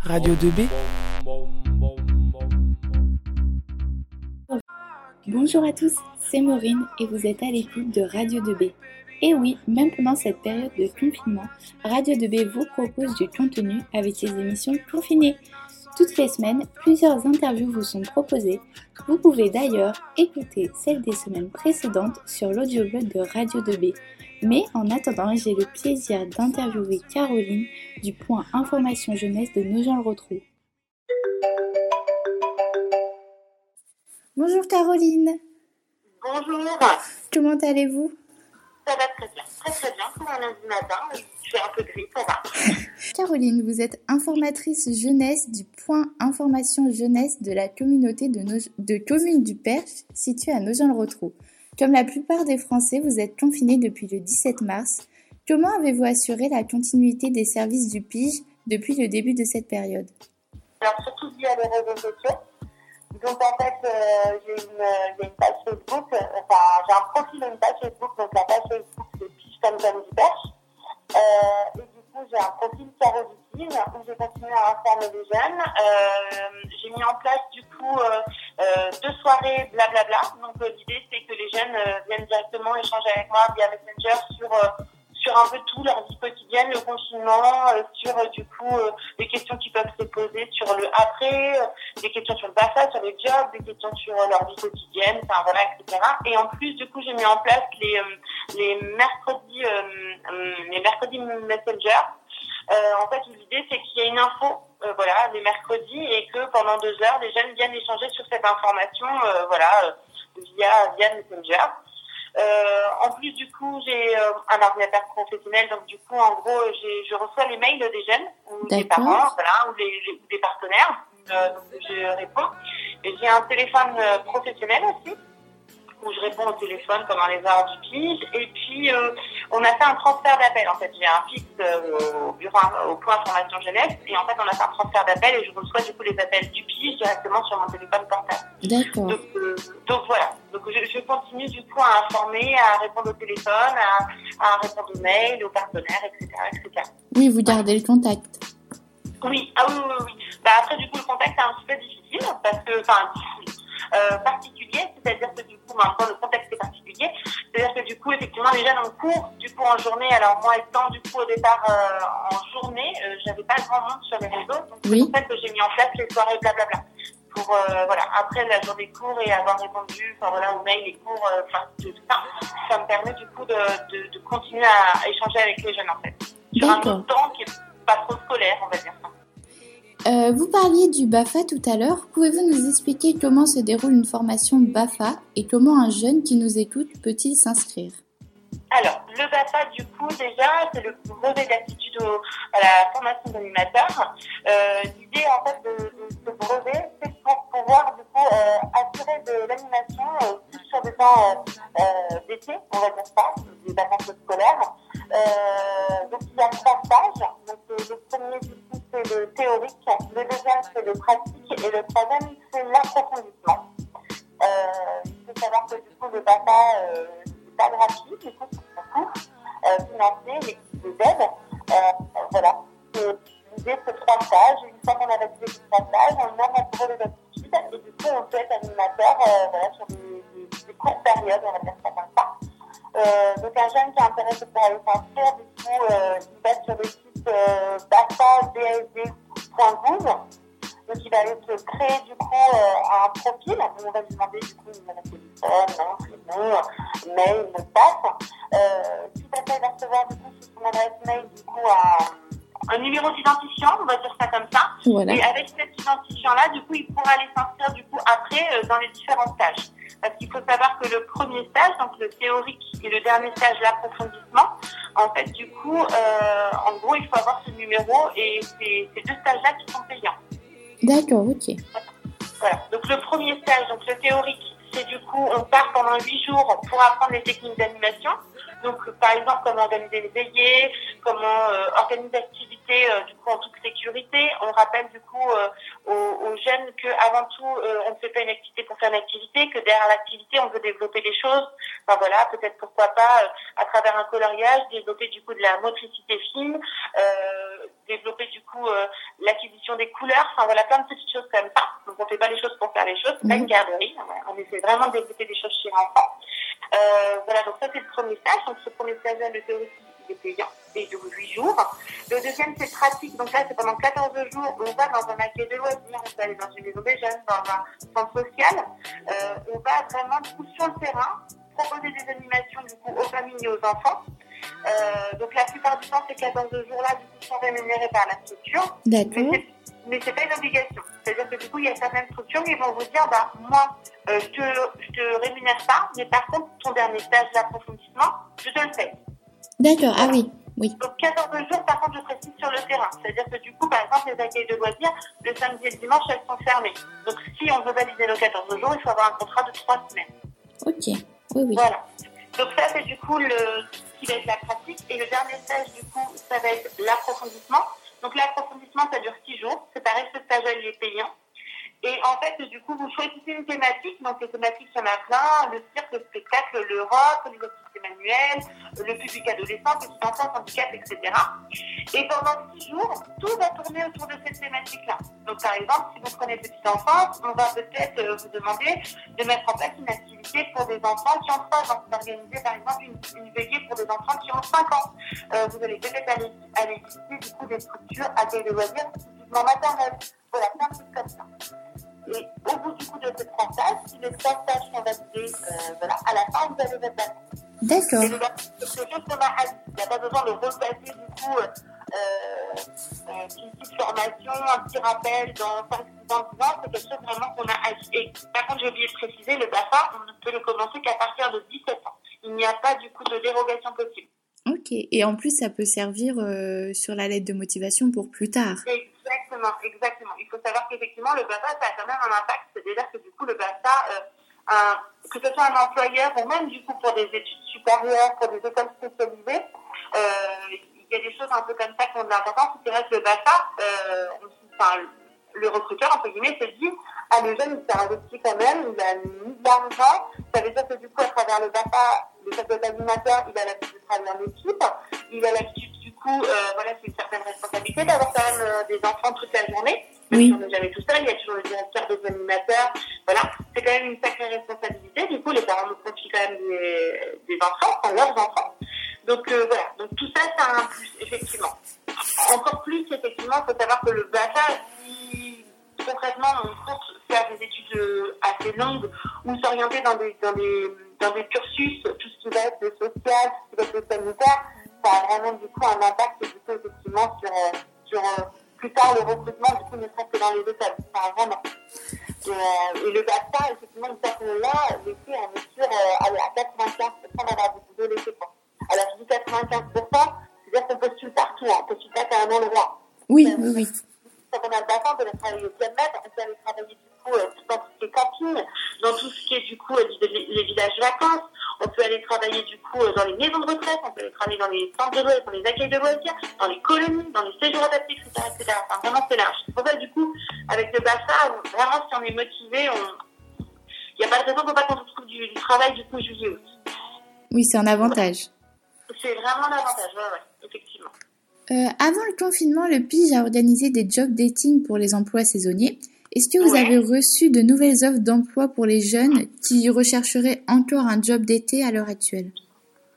Radio 2B. Bonjour à tous, c'est Maureen et vous êtes à l'écoute de Radio 2B. Et oui, même pendant cette période de confinement, Radio 2B vous propose du contenu avec ses émissions confinées. Toutes les semaines, plusieurs interviews vous sont proposées. Vous pouvez d'ailleurs écouter celles des semaines précédentes sur l'audioblog de Radio 2B. Mais en attendant, j'ai le plaisir d'interviewer Caroline du point Information Jeunesse de Nogent-le-Rotrou. Bonjour Caroline. Bonjour. Comment allez-vous? Ça va très bien, très très bien pour un lundi matin. Je fais un peu gris, ça va. Caroline, vous êtes informatrice jeunesse du point information jeunesse de la communauté de, communes du Perche située à Nogent-le-Rotrou. Comme la plupart des Français, vous êtes confinés depuis le 17 mars. Comment avez-vous assuré la continuité des services du PIGE depuis le début de cette période? Alors, surtout via les réseaux sociaux. Donc, en fait, euh, j'ai une, page Facebook, euh, enfin, j'ai un profil et une page Facebook. J'ai mis en place, du coup, euh, euh, deux soirées blablabla. Donc, euh, l'idée, c'est que les jeunes euh, viennent directement échanger avec moi via Messenger sur, euh, sur un peu tout, leur vie quotidienne, le confinement, euh, sur, euh, du coup, euh, les questions qui peuvent se poser sur le après, euh, des questions sur le BAFA, sur les jobs, des questions sur euh, leur vie quotidienne, enfin voilà, etc. Et en plus, du coup, j'ai mis en place les, euh, les mercredis, euh, euh, les mercredis Messenger. Euh, en fait, l'idée, c'est qu'il y a une info, euh, voilà, les mercredis, et que pendant deux heures, les jeunes viennent échanger sur cette information, euh, voilà, euh, via, via Messenger. Euh, en plus, du coup, j'ai euh, un ordinateur professionnel, donc du coup, en gros, j'ai- je reçois les mails des jeunes ou des parents, voilà, ou, les, les- ou des partenaires. Euh, donc, je réponds. Et j'ai un téléphone professionnel aussi où je réponds au téléphone pendant les heures du pige. Et puis, euh, on a fait un transfert d'appel. En fait, j'ai un fixe euh, au bureau, au point formation jeunesse. Et en fait, on a fait un transfert d'appel et je reçois du coup les appels du pige directement sur mon téléphone portable. D'accord. Donc, euh, donc voilà. Donc je, je continue du coup à informer, à répondre au téléphone, à, à répondre aux mails, aux partenaires, etc., etc. Oui, vous gardez le contact. Oui, ah oui, oui, oui. Bah après du coup le contact est un petit peu difficile parce que, enfin, difficile, particulier, c'est-à-dire que du coup maintenant le contexte est particulier, c'est-à-dire que du coup effectivement les jeunes en cours, du coup en journée, alors moi étant du coup au départ euh, en journée, euh, j'avais pas grand monde sur les réseaux, donc Oui. c'est pour ça que j'ai mis en place les soirées blablabla. Pour euh, voilà, après la journée cours et avoir répondu, enfin voilà, aux mails, les cours, euh, enfin tout ça, ça me permet du coup de, de, de continuer à, échanger avec les jeunes en fait. Sur un temps qui est pas trop scolaire, on va dire ça. Euh, vous parliez du BAFA tout à l'heure. Pouvez-vous nous expliquer comment se déroule une formation BAFA et comment un jeune qui nous écoute peut-il s'inscrire? Alors, le BAFA, du coup, déjà, c'est le brevet d'aptitude à la formation d'animateur. Euh, L'idée, en fait, de, ce brevet, c'est pour pouvoir, du coup, euh, assurer de l'animation euh, sur des temps d'été, on va dire ça, des vacances scolaires. Euh, donc, il y a trois stages. Donc, euh, le premier, du coup, c'est le théorique. Le deuxième, c'est le pratique. Et le troisième, c'est l'approfondissement. Euh, il faut savoir que, du coup, le euh, c'est pas gratuit, du coup, c'est beaucoup euh, financé, l'équipe des aides. Euh, voilà. L'idée, c'est trois stages. Une fois qu'on a validé ces trois stages, on demande un brevet d'aptitude et du coup, on peut être animateur euh, voilà, sur des, des, des courtes périodes, on va dire ça comme ça. Donc, un jeune qui est intéressé pour aller s'inscrire, du coup, euh, il va sur le site euh. Donc, il va aller se créer, du coup, euh, un profil. On va lui demander, du coup, de téléphone, nom, prénom, mail, mot de passe. Euh, tout à fait, il va recevoir, du coup, sur son adresse mail, du coup, un, un numéro d'identifiant, on va dire ça comme ça. Voilà. Et avec cet identifiant-là, du coup, il pourra aller s'inscrire du coup après euh, dans les différents stages. Parce qu'il faut savoir que le le théorique, et le dernier stage, l'approfondissement, en fait, du coup, euh, en gros, il faut avoir ce numéro et c'est ces deux stages-là qui sont payants. D'accord, ok. Voilà. Donc le premier stage, donc le théorique, c'est du coup, on part pendant huit jours pour apprendre les techniques d'animation. Donc, par exemple, comment organiser les veillées, comment euh, organiser l'activité euh, du coup en toute sécurité. On rappelle du coup euh, aux, aux jeunes que avant tout, euh, on ne fait pas une activité pour faire une activité, que derrière l'activité, on veut développer des choses. Enfin voilà, peut-être pourquoi pas euh, à travers un coloriage, développer du coup de la motricité fine, euh, développer du l'acquisition des couleurs, enfin voilà, plein de petites choses comme ça. Donc on fait pas les choses pour faire les choses, c'est pas une garderie. On essaie vraiment de développer des choses chez l'enfant. voilà, donc ça c'est le premier stage. Donc ce premier stage là, le théorie, payant et de 8 jours. Le deuxième c'est pratique, donc là c'est pendant 14 jours. On va dans un accueil de loisirs, on va aller dans une maison des jeunes, dans un centre social. on va vraiment du coup sur le terrain proposer des animations du coup aux familles et aux enfants. Euh, donc la plupart du temps, ces 14 jours-là, du coup, sont rémunérés par la structure. D'accord. Mais c'est pas une obligation. C'est-à-dire que du coup, il y a certaines structures qui vont vous dire, bah, moi, euh, je, te, je te rémunère pas, mais par contre, ton dernier stage d'approfondissement, je te le fais. D'accord, ah oui. Oui. Donc 14 jours, par contre, je précise sur le terrain. C'est-à-dire que du coup, par exemple, les accueils de loisirs, le samedi et le dimanche, elles sont fermées. Donc si on veut valider nos 14 jours, il faut avoir un contrat de 3 semaines. Ok. Oui, oui. Voilà. Donc ça, c'est du coup le, ce qui va être la pratique. Et le dernier stage, du coup, ça va être l'approfondissement. Donc l'approfondissement, ça dure six jours. C'est pareil, ce stage, il est payant. Et en fait, du coup, vous choisissez une thématique. Donc, les thématiques, il y en a plein. Le cirque, le spectacle, l'Europe, les activités manuelles, le public adolescent, petits enfants, handicap, etc. Et pendant six jours, tout va tourner autour de cette thématique-là. Donc, par exemple, si vous prenez petits enfants, on va peut-être euh, vous demander de mettre en place une activité pour des enfants qui ont 3 ans. Vous organisez, par exemple, une, veillée pour des enfants qui ont 5 ans. Euh, vous allez peut-être aller, aller visiter, du coup, des structures à des loisirs typiquement maternels. Voilà, plein de choses comme ça. Et au bout du coup de ce passage, si les trois tâches sont validées, euh, voilà, à la fin, vous avez votre bâton. D'accord. C'est juste qu'on a Il n'y a pas besoin de repasser du coup euh, euh, une petite formation, un petit rappel dans 5 6 ans, 10 ans. C'est quelque chose vraiment qu'on a agi. Et par contre, j'ai oublié de préciser, le BAFA, on ne peut le commencer qu'à partir de 17 ans. Il n'y a pas du coup de dérogation possible. Ok, et en plus, ça peut servir euh, sur la lettre de motivation pour plus tard. Exactement, exactement. Faut savoir qu'effectivement, le BAFA, ça a quand même un impact. C'est-à-dire que du coup, le BAFA, euh, que ce soit un employeur ou même du coup pour des études supérieures, pour des écoles spécialisées, euh, il y a des choses un peu comme ça qui ont de l'importance. C'est vrai que le BAFA, euh, enfin, le recruteur, entre guillemets, se dit, ah, le jeune, il s'est investi quand même, il a mis de l'argent. Ça veut dire que du coup, à travers le BAFA, le chef d'animateur, il a l'habitude de travailler en équipe, il a l'habitude du coup, voilà, c'est une certaine responsabilité d'avoir quand même des enfants toute la journée. Oui. On n'est jamais tout seul, il y a toujours le directeur des animateurs. Voilà, c'est quand même une sacrée responsabilité. Du coup, les parents nous confient quand même des, des enfants, enfin leurs enfants. Donc euh, voilà, donc tout ça, ça a un plus, effectivement. Encore plus, effectivement, il faut savoir que le BAFA, si concrètement on compte faire des études assez longues ou s'orienter dans des, dans des dans des cursus, tout ce qui va être social, tout ce qui va être sanitaire, ça a vraiment du coup un impact effectivement sur, sur plus tard le recrutement du coup ne serait que dans les écoles. Enfin, vraiment. Et, euh, et le BAFA, effectivement, une qu'on l'a, l'été, on est sûr euh, à 95% d'avoir boulot l'été. Alors je dis 95%, c'est-à-dire qu'on postule partout, hein, on postule pas qu'à un endroit. Oui, oui, oui. Quand on a le BAFA, on peut aller travailler au kilomètre, on peut aller travailler coup euh, dans tout ce qui est camping, dans tout ce qui est du coup euh, les villages vacances, on peut aller travailler du coup euh, dans les maisons de retraite, on peut aller travailler dans les centres de loisirs, dans les accueils de loisirs, dans les colonies, dans les séjours adaptés, etc. etc. Enfin, vraiment, c'est large. C'est pour ça, du coup, avec le BAFA, vraiment, si on est motivé, on... il n'y a pas de raison pour pas qu'on trouve du, du, travail du coup juillet août. Oui, c'est un avantage. C'est vraiment un avantage, ouais, ouais, effectivement. Euh, avant le confinement, le PIGE a organisé des job dating pour les emplois saisonniers. Est-ce que vous Ouais. avez reçu de nouvelles offres d'emploi pour les jeunes qui rechercheraient encore un job d'été à l'heure actuelle?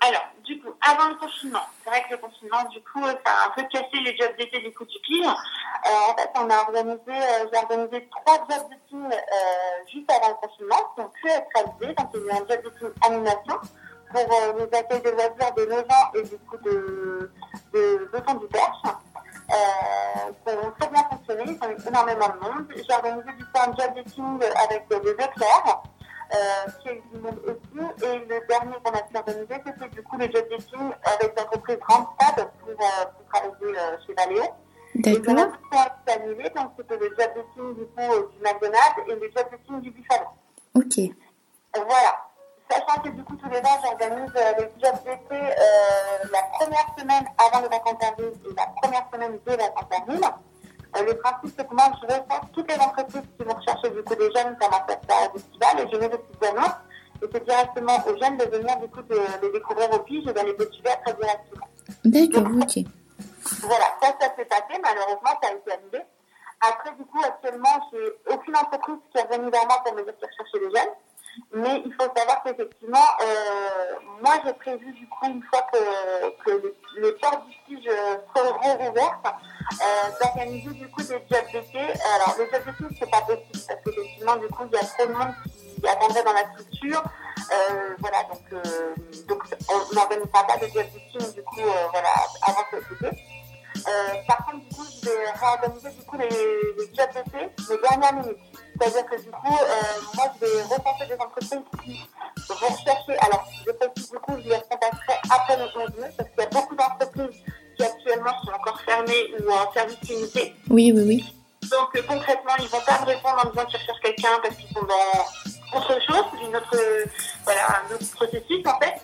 Alors, du coup, avant le confinement, c'est vrai que le confinement, du coup, ça a un peu cassé les jobs d'été du coup du PIGE. Euh, en fait, on a organisé, euh, j'ai organisé trois jobs dating euh, juste avant le confinement qui ont pu être réalisés. Donc, il y a eu un job dating animation pour euh, les accueils de loisirs de Nogent et du coup de, de, de du énormément de monde. J'ai organisé du un job dating avec les Leclerc, euh, qui a eu du monde aussi. Et le dernier qu'on a pu organiser, c'était du coup le job dating avec l'entreprise Randstad pour, euh, pour travailler euh, chez Valéo. Et le D'accord. reste a annulé, donc c'était le job dating du coup euh, du McDonald's et le job dating du Buffalo. Ok. Voilà. Sachant que du coup, tous les ans, j'organise les jobs d'été la première semaine avant les vacances d'avril et la première semaine des vacances. Euh, le principe, c'est que moi, je recense toutes les entreprises qui vont rechercher du coup des jeunes pendant cette période estivale et je mets des petites annonces. Et c'est directement aux jeunes de venir du coup de les découvrir au pige et d'aller postuler très directement. D'accord, ok. Voilà, ça, ça s'est passé. Malheureusement, ça a été annulé. Après, du coup, actuellement, j'ai aucune entreprise qui est venue vers moi pour me dire qu'elle cherchait des jeunes. Mais il faut savoir qu'effectivement, euh, moi j'ai prévu du coup une fois que, que les, portes du stige seront rouvertes, euh, d'organiser du coup des jobs d'été. Alors les jobs d'été c'est pas possible parce qu'effectivement du coup il y a trop de monde qui attendrait dans la structure. Euh, voilà donc euh, on n'organisera pas jobs d'été du coup euh, voilà avant cet été. Par contre, du coup, je vais réorganiser du coup les, les jobs d'été les dernières minutes. C'est-à-dire que du coup, moi, je vais repenser des entreprises qui vont rechercher. Alors, je précise du coup, je les contacterai après le 11 mai, parce qu'il y a beaucoup d'entreprises qui actuellement sont encore fermées ou en service limité. Oui, oui, oui. Donc, euh, concrètement, ils vont pas me répondre en disant qu'ils recherchent quelqu'un parce qu'ils sont dans autre chose, une autre, voilà, un autre processus en fait.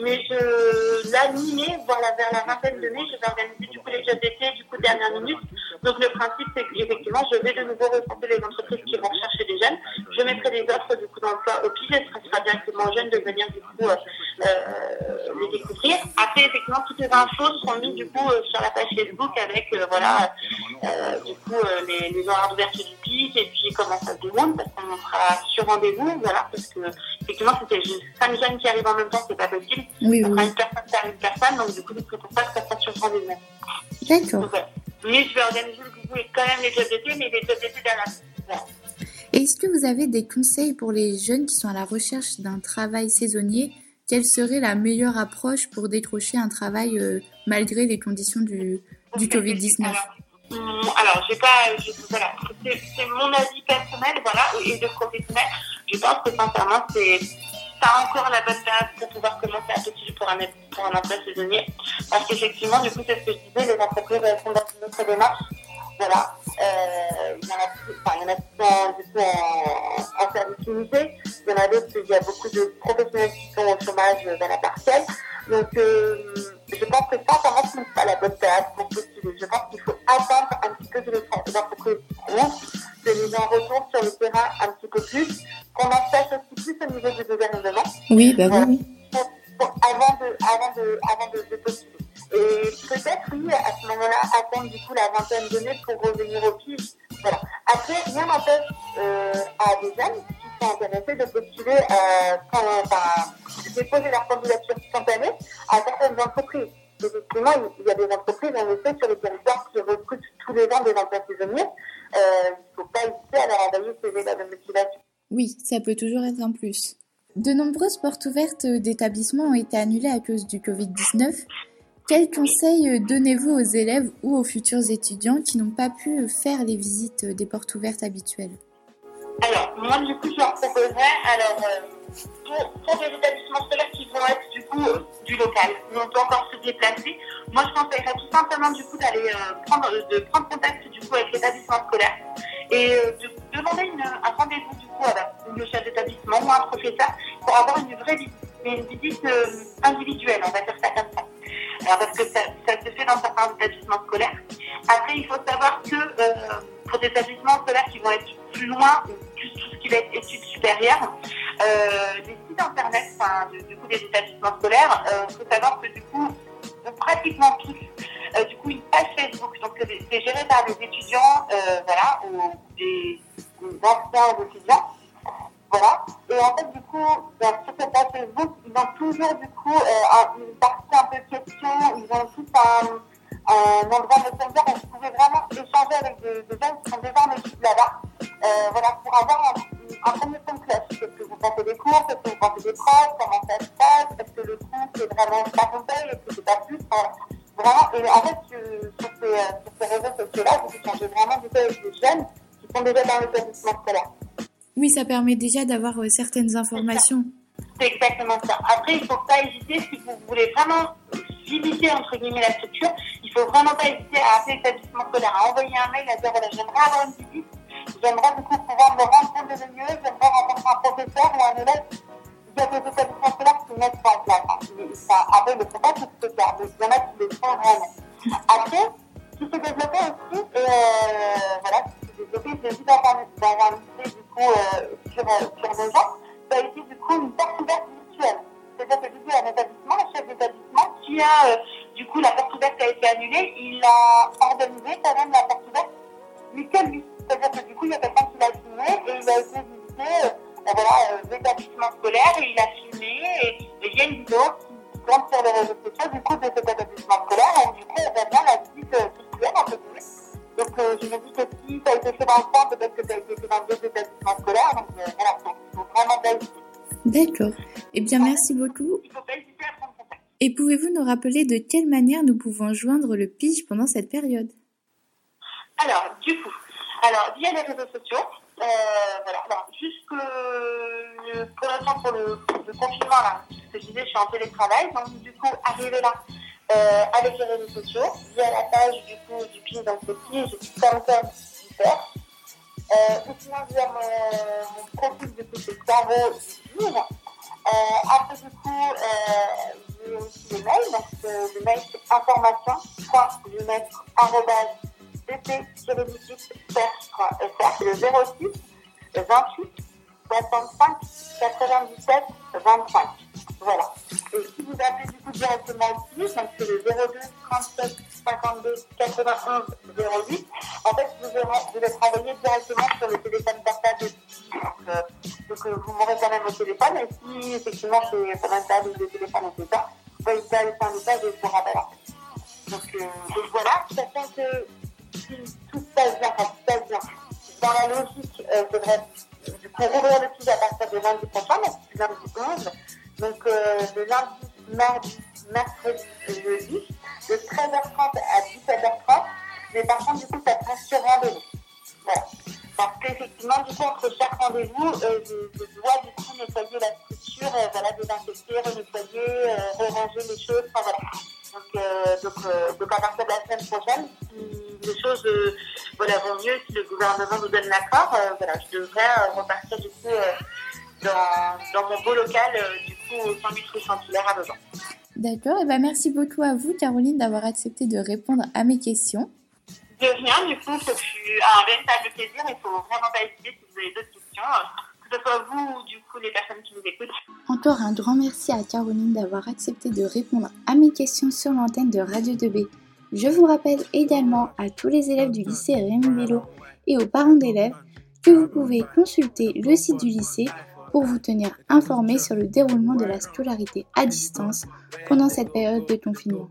Mais je, là, mi-mai, voire vers la vingtaine de mai, je vais organiser du coup les jobs d'été, du coup, dernière minute. Donc, le principe, c'est qu'effectivement, je vais de nouveau recenser les entreprises qui vont chercher des jeunes. Je mettrai des offres, du coup, d'emploi au pige. Ce sera directement aux jeunes de venir, du coup, euh, euh, les découvrir. Après, effectivement, toutes les infos seront mises, du coup, euh, sur la page Facebook avec, euh, voilà, euh, du coup, les, les horaires d'ouverture du pige et puis comment ça se déroule, parce qu'on sera sur rendez-vous, voilà, parce que, effectivement, c'était cinq jeunes qui arrivent en même temps, c'est pas possible. Oui, Ça sera une personne par une personne, donc du coup, c'est pour ça que ça sera sur rendez-vous. D'accord. Donc, ouais. Mais je vais organiser quand même les jobs d'été, mais les jobs d'été dernière minute. Voilà. Est-ce que vous avez des conseils pour les jeunes qui sont à la recherche d'un travail saisonnier? Quelle serait la meilleure approche pour décrocher un travail euh, malgré les conditions du, du Covid-19 Alors, hum, alors, j'ai pas, je- voilà, c'est c'est mon avis personnel, voilà, et de professionnel. Je pense que sincèrement, c'est pas encore la bonne période pour pouvoir commencer à postuler pour un, pour un emploi saisonnier. Parce qu'effectivement, du coup, c'est ce que je disais, les entreprises sont dans une autre démarche. Voilà. Euh, il y en a, enfin, il y en a qui sont en, en service limité. Il y en a d'autres, il y a beaucoup de professionnels qui sont au chômage dans la partielle. Donc, euh, je pense que sincèrement, ce n'est pas la bonne période pour postuler. Je pense qu'il faut attendre un petit peu que les entreprises que les gens retournent sur le terrain un petit peu plus, qu'on en sache aussi plus au niveau du gouvernement Oui, bah oui, oui. pour- pour- avant de, avant de, avant de, de postuler. Et peut-être, oui, à ce moment-là, attendre du coup la vingtaine de mai pour revenir au pige. Voilà. Après, rien n'empêche euh, à des jeunes qui sont intéressés de postuler, euh, quand, déposer leur candidature spontanée à certaines entreprises. Effectivement, il y a des entreprises, en effet, sur les territoires qui recrutent tous les ans des emplois saisonniers. Euh, il ne faut pas hésiter à leur envoyer ces lettres de motivation. Oui, ça peut toujours être un plus. De nombreuses portes ouvertes d'établissements ont été annulées à cause du Covid-19. Quels conseils donnez-vous aux élèves ou aux futurs étudiants qui n'ont pas pu faire les visites des portes ouvertes habituelles? Alors, moi, du coup, je leur proposerais, alors, euh, pour, des établissements scolaires qui vont être, du coup, euh, du local, n'ont pas encore se déplacer, moi, je conseillerais tout simplement, du coup, d'aller euh, prendre, de prendre contact, du coup, avec l'établissement scolaire et euh, de demander un rendez-vous, du coup, avec le chef d'établissement ou un professeur pour avoir une vraie visite, une visite euh, individuelle, on va dire ça comme ça. Alors, parce que ça, ça se fait dans certains établissements scolaires. Après, il faut savoir que euh, pour des établissements scolaires qui vont être plus loin, plus tout ce qui va être études supérieures, euh, les sites internet, du, coup, des établissements scolaires, il faut savoir que du coup, pratiquement tous, euh, du coup, une page Facebook. Donc, c'est géré par des étudiants, euh, voilà, ou des, des anciens étudiants. Voilà. Et en fait, du coup, sur cette page Facebook, ils ont toujours, du coup, euh, un- une partie un peu question. Ils ont tout un, endroit messenger où vous pouvez vraiment échanger avec des, des gens qui sont déjà là-bas. Euh, voilà, pour avoir un, premier son de cloche. Qu'est-ce que vous pensez des cours Qu'est-ce que vous pensez des profs Comment ça se passe Est-ce que le cours, c'est vraiment pas conseil Est-ce que c'est pas plus Vraiment, et en fait, sur, sur ces, euh, sur ces réseaux sociaux-là, vous échangez vraiment du avec des jeunes qui sont déjà dans l'établissement scolaire. Oui, ça permet déjà d'avoir euh, certaines informations. C'est exactement ça. Après, il ne faut pas hésiter, si vous voulez vraiment visiter, entre guillemets, la structure, il ne faut vraiment pas hésiter à appeler l'établissement scolaire, à envoyer un mail, à dire, voilà, j'aimerais avoir une visite, j'aimerais du coup pouvoir me rendre compte des lieux, j'aimerais rencontrer un professeur ou un élève. Il y a des établissements scolaires qui mettent ça en place. Après, le contact, c'est ce cas. Donc, il y en a qui le font vraiment. Après, qui s'est développé aussi, et euh, voilà, qui s'est développé, j'ai vu dans un, dans un lycée, du coup, euh, sur, euh, sur nos gens, ça a été du coup une porte ouverte virtuelle. C'est-à-dire que du coup, un établissement, le chef d'établissement, qui a, euh, du coup, la porte ouverte a été annulée, il a quand même la porte ouverte, mais que. C'est-à-dire que du coup, il y a quelqu'un qui l'a filmé et il a été visiter euh, voilà, l'établissement scolaire et il a filmé et, il y a une vidéo qui tourne sur les réseaux sociaux du coup de cet établissement scolaire et du coup, on voit bien la visite culturelle en fait. Donc euh, je me dis que si ça a été fait dans le temps, peut-être que ça a été fait dans deux établissements scolaires. Donc euh, voilà, donc vraiment belle D'accord. Eh bien, merci beaucoup. Il faut pas hésiter à prendre contact. Et pouvez-vous nous rappeler de quelle manière nous pouvons joindre le pitch pendant cette période? Alors, du coup, alors via les réseaux sociaux, euh, voilà, alors, jusque euh, pour l'instant pour le, le confinement là, ce que je disais, je suis en télétravail, donc du coup, arriver là euh, avec les réseaux sociaux, via la page du coup du dans ce pitch, comme comme super. Euh, ou sinon via mon, mon profil du coup c'est Caro du livre. Euh, après du coup, j'ai aussi le mail, donc le mail c'est information, arrobase pp-fr, c'est le 06 28 65 97 25. Voilà. Et si vous appelez du coup directement aussi, donc c'est le 02 37 52 91 08, en fait vous, aurez, vous êtes envoyé directement sur le téléphone portable. Donc, euh, euh, vous m'aurez quand même au téléphone, et si effectivement c'est pas pas le téléphone et tout ça, vous pouvez faire un message et je vous rappelle. Donc, euh, donc voilà, sachant que tout se passe bien, bien, dans la logique, euh, je du coup rouvrir le pitch à partir de lundi prochain, donc lundi 11. Donc euh, le lundi, mardi, mercredi et jeudi, de 13h30 à 17h30. Mais par contre, du coup, ça sera sur rendez-vous. Parce qu'effectivement, du coup, entre chaque rendez-vous, euh, je, dois du coup nettoyer la structure, euh, voilà, désinfecter, renettoyer, euh, ranger les choses, enfin voilà. Donc, euh, donc, donc à partir de la semaine prochaine, les choses euh, voilà, vont mieux, si le gouvernement nous donne l'accord, euh, voilà, je devrais euh, repartir du coup dans, dans mon beau local, du coup, au 108 rue Saint-Hilaire à Lausanne. D'accord. Et ben merci beaucoup à vous, Caroline, d'avoir accepté de répondre à mes questions. De rien, du coup, ce fut un véritable plaisir. Il faut vraiment pas hésiter si vous avez d'autres questions, que ce soit vous ou du coup les personnes qui nous écoutent. Encore un grand merci à Caroline d'avoir accepté de répondre à mes questions sur l'antenne de Radio 2B. Je vous rappelle également à tous les élèves du lycée Rémi Bello et aux parents d'élèves que vous pouvez consulter le site du lycée pour vous tenir informés sur le déroulement de la scolarité à distance pendant cette période de confinement.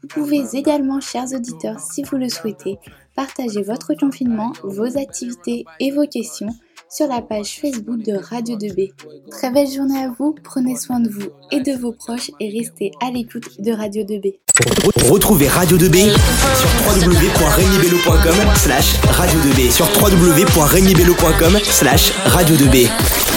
Vous pouvez également, chers auditeurs, si vous le souhaitez, partager votre confinement, vos activités et vos questions sur la page Facebook de Radio 2B. Très belle journée à vous, prenez soin de vous et de vos proches et restez à l'écoute de Radio 2B. Retrouvez Radio 2B sur www.regnibello.com slash radio 2B sur www.regnibello.com slash radio 2B.